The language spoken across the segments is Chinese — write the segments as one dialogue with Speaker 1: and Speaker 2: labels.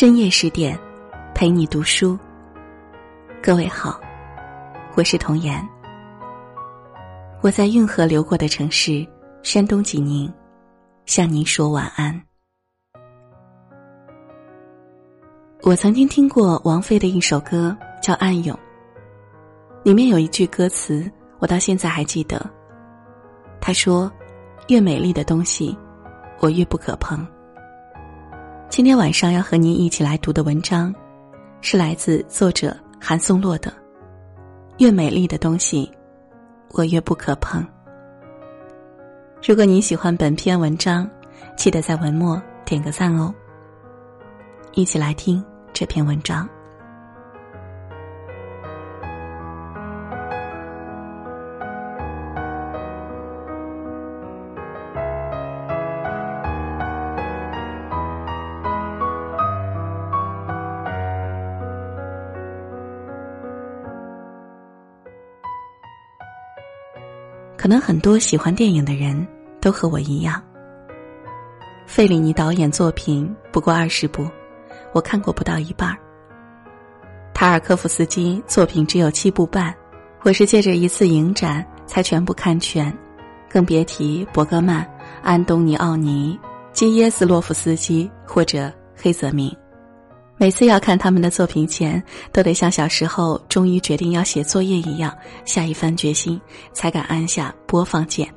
Speaker 1: 深夜十点，陪你读书。各位好，我是童言。我在运河流过的城市山东济宁，向您说晚安。我曾经听过王菲的一首歌，叫《暗涌》，里面有一句歌词，我到现在还记得。他说：“越美丽的东西，我越不可碰。”今天晚上要和您一起来读的文章，是来自作者韩松洛的《越美丽的东西，我越不可碰》。如果您喜欢本篇文章，记得在文末点个赞哦。一起来听这篇文章。可能很多喜欢电影的人都和我一样。费里尼导演作品不过二十部，我看过不到一半儿。塔尔科夫斯基作品只有七部半，我是借着一次影展才全部看全，更别提伯格曼、安东尼奥尼、基耶斯洛夫斯基或者黑泽明。每次要看他们的作品前，都得像小时候终于决定要写作业一样，下一番决心，才敢按下播放键。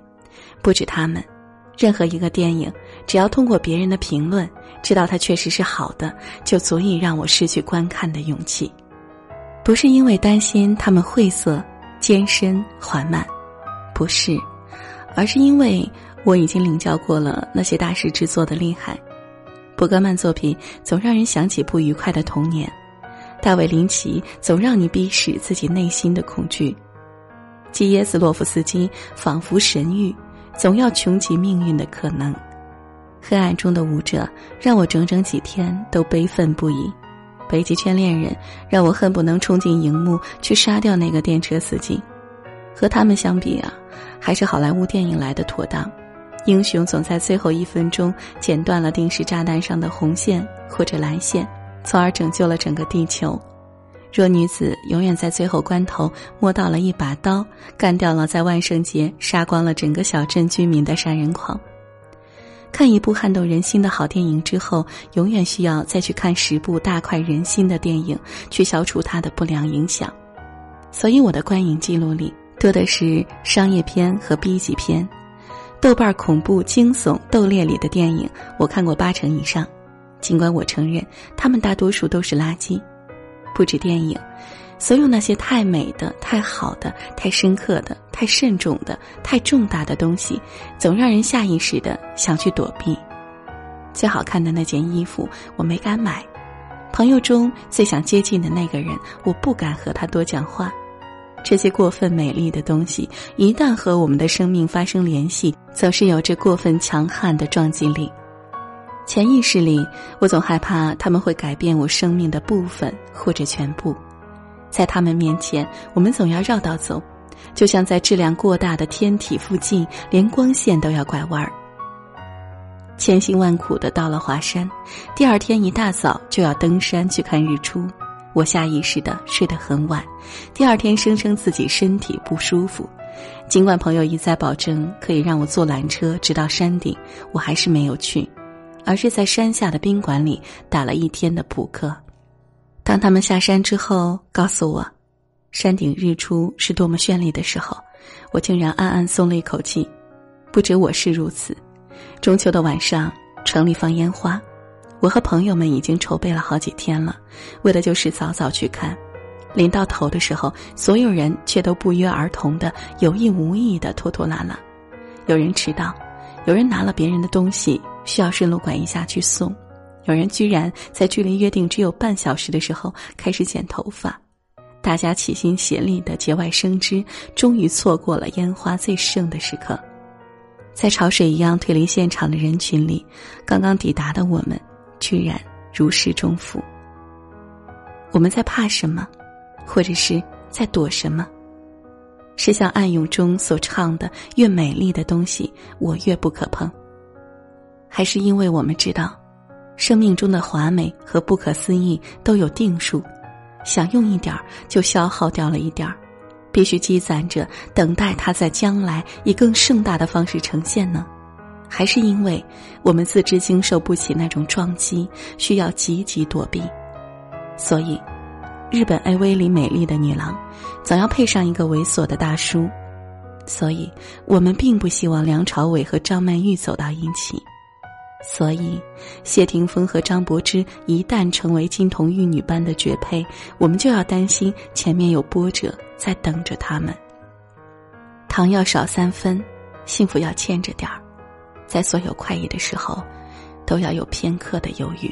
Speaker 1: 不止他们，任何一个电影，只要通过别人的评论知道它确实是好的，就足以让我失去观看的勇气。不是因为担心他们晦涩、艰深、缓慢，不是，而是因为我已经领教过了那些大师制作的厉害。伯格曼作品总让人想起不愉快的童年，大卫林奇总让你逼使自己内心的恐惧，基耶斯洛夫斯基仿佛神谕，总要穷极命运的可能。黑暗中的舞者让我整整几天都悲愤不已，北极圈恋人让我恨不能冲进荧幕去杀掉那个电车司机。和他们相比啊，还是好莱坞电影来的妥当。英雄总在最后一分钟剪断了定时炸弹上的红线或者蓝线，从而拯救了整个地球。弱女子永远在最后关头摸到了一把刀，干掉了在万圣节杀光了整个小镇居民的杀人狂。看一部撼动人心的好电影之后，永远需要再去看十部大快人心的电影，去消除它的不良影响。所以我的观影记录里多的是商业片和 B 级片。豆瓣恐怖、惊悚、斗猎里的电影，我看过八成以上。尽管我承认，他们大多数都是垃圾。不止电影，所有那些太美的、太好的、太深刻的、太慎重的、太重大的东西，总让人下意识的想去躲避。最好看的那件衣服，我没敢买；朋友中最想接近的那个人，我不敢和他多讲话。这些过分美丽的东西，一旦和我们的生命发生联系，总是有着过分强悍的撞击力。潜意识里，我总害怕他们会改变我生命的部分或者全部。在他们面前，我们总要绕道走，就像在质量过大的天体附近，连光线都要拐弯儿。千辛万苦的到了华山，第二天一大早就要登山去看日出。我下意识的睡得很晚，第二天声称自己身体不舒服，尽管朋友一再保证可以让我坐缆车直到山顶，我还是没有去，而是在山下的宾馆里打了一天的扑克。当他们下山之后告诉我，山顶日出是多么绚丽的时候，我竟然暗暗松了一口气。不止我是如此，中秋的晚上，城里放烟花。我和朋友们已经筹备了好几天了，为的就是早早去看。临到头的时候，所有人却都不约而同的有意无意的拖拖拉拉。有人迟到，有人拿了别人的东西需要顺路拐一下去送，有人居然在距离约定只有半小时的时候开始剪头发。大家齐心协力的节外生枝，终于错过了烟花最盛的时刻。在潮水一样退离现场的人群里，刚刚抵达的我们。居然如释重负。我们在怕什么，或者是在躲什么？是像《暗涌》中所唱的“越美丽的东西，我越不可碰”，还是因为我们知道，生命中的华美和不可思议都有定数，想用一点儿就消耗掉了一点儿，必须积攒着等待它在将来以更盛大的方式呈现呢？还是因为我们自知经受不起那种撞击，需要积极躲避，所以日本 AV 里美丽的女郎总要配上一个猥琐的大叔，所以我们并不希望梁朝伟和张曼玉走到一起。所以，谢霆锋和张柏芝一旦成为金童玉女般的绝配，我们就要担心前面有波折在等着他们。糖要少三分，幸福要欠着点儿，在所有快意的时候，都要有片刻的犹豫。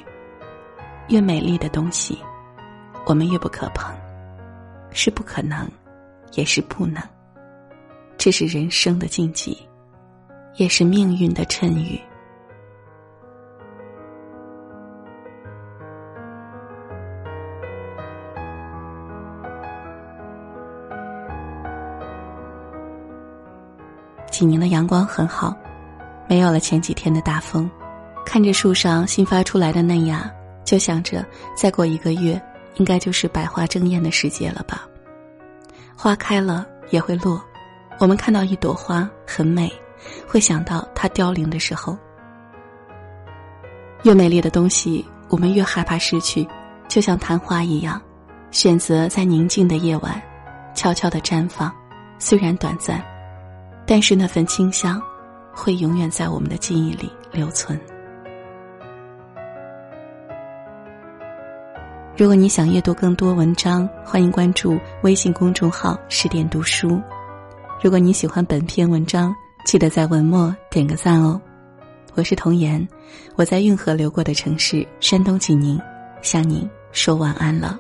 Speaker 1: 越美丽的东西，我们越不可碰，是不可能，也是不能。这是人生的禁忌，也是命运的谶语。济宁的阳光很好，没有了前几天的大风。看着树上新发出来的嫩芽，就想着再过一个月，应该就是百花争艳的时节了吧。花开了也会落，我们看到一朵花很美，会想到它凋零的时候。越美丽的东西，我们越害怕失去，就像昙花一样，选择在宁静的夜晚，悄悄的绽放，虽然短暂。但是那份清香，会永远在我们的记忆里留存。如果你想阅读更多文章，欢迎关注微信公众号“十点读书”。如果你喜欢本篇文章，记得在文末点个赞哦。我是童言，我在运河流过的城市山东济宁，向您说晚安了。